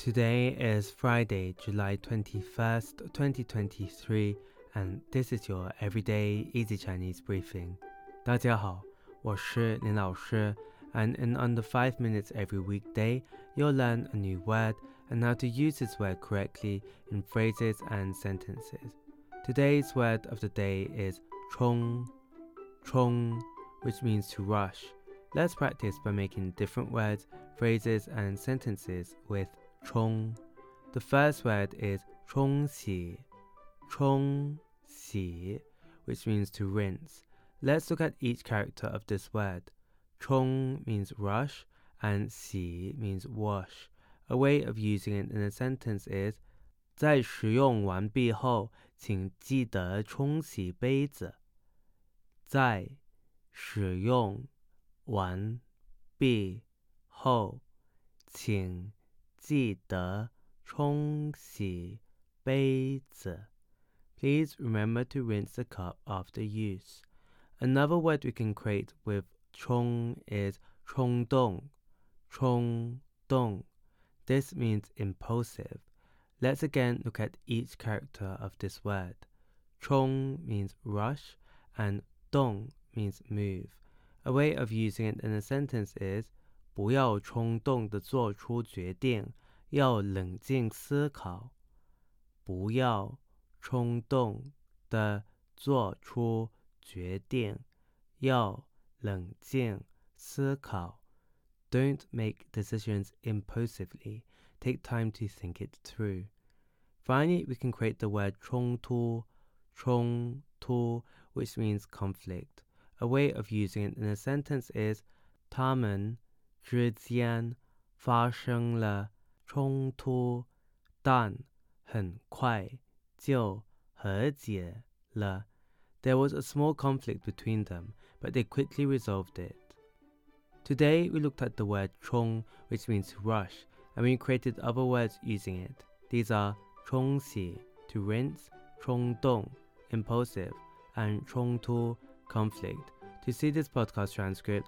Today is Friday, July 21st, 2023, and this is your everyday easy Chinese briefing. 大家好，我是林老师, and in under 5 minutes every weekday, you'll learn a new word and how to use this word correctly in phrases and sentences. Today's word of the day is chong, chong, which means to rush. Let's practice by making different words, phrases, and sentences with 冲. The first word is 冲洗,冲洗, which means to rinse. Let's look at each character of this word. 冲 means rush and 洗 means wash. A way of using it in a sentence is 在使用完毕后，请记得冲洗杯子。在使用完毕后，请 记得冲洗杯子。Please remember to rinse the cup after use. Another word we can create with 冲 is 冲动,冲动. This means impulsive. Let's again look at each character of this word. 冲 means rush and 动 means move. A way of using it in a sentence is 不要冲动的做出决定，要冷静思考。不要冲动的做出决定，要冷静思考。Don't make decisions impulsively. Take time to think it through. Finally, we can create the word 冲突,冲突, which means conflict. A way of using it in a sentence is 他们 之间发生了冲突，但很快就和解了。There was a small conflict between them, but they quickly resolved it. Today we looked at the word 冲, which means rush, and we created other words using it. These are 冲洗 to rinse, 冲动 impulsive, and 冲突 conflict. To see this podcast transcript,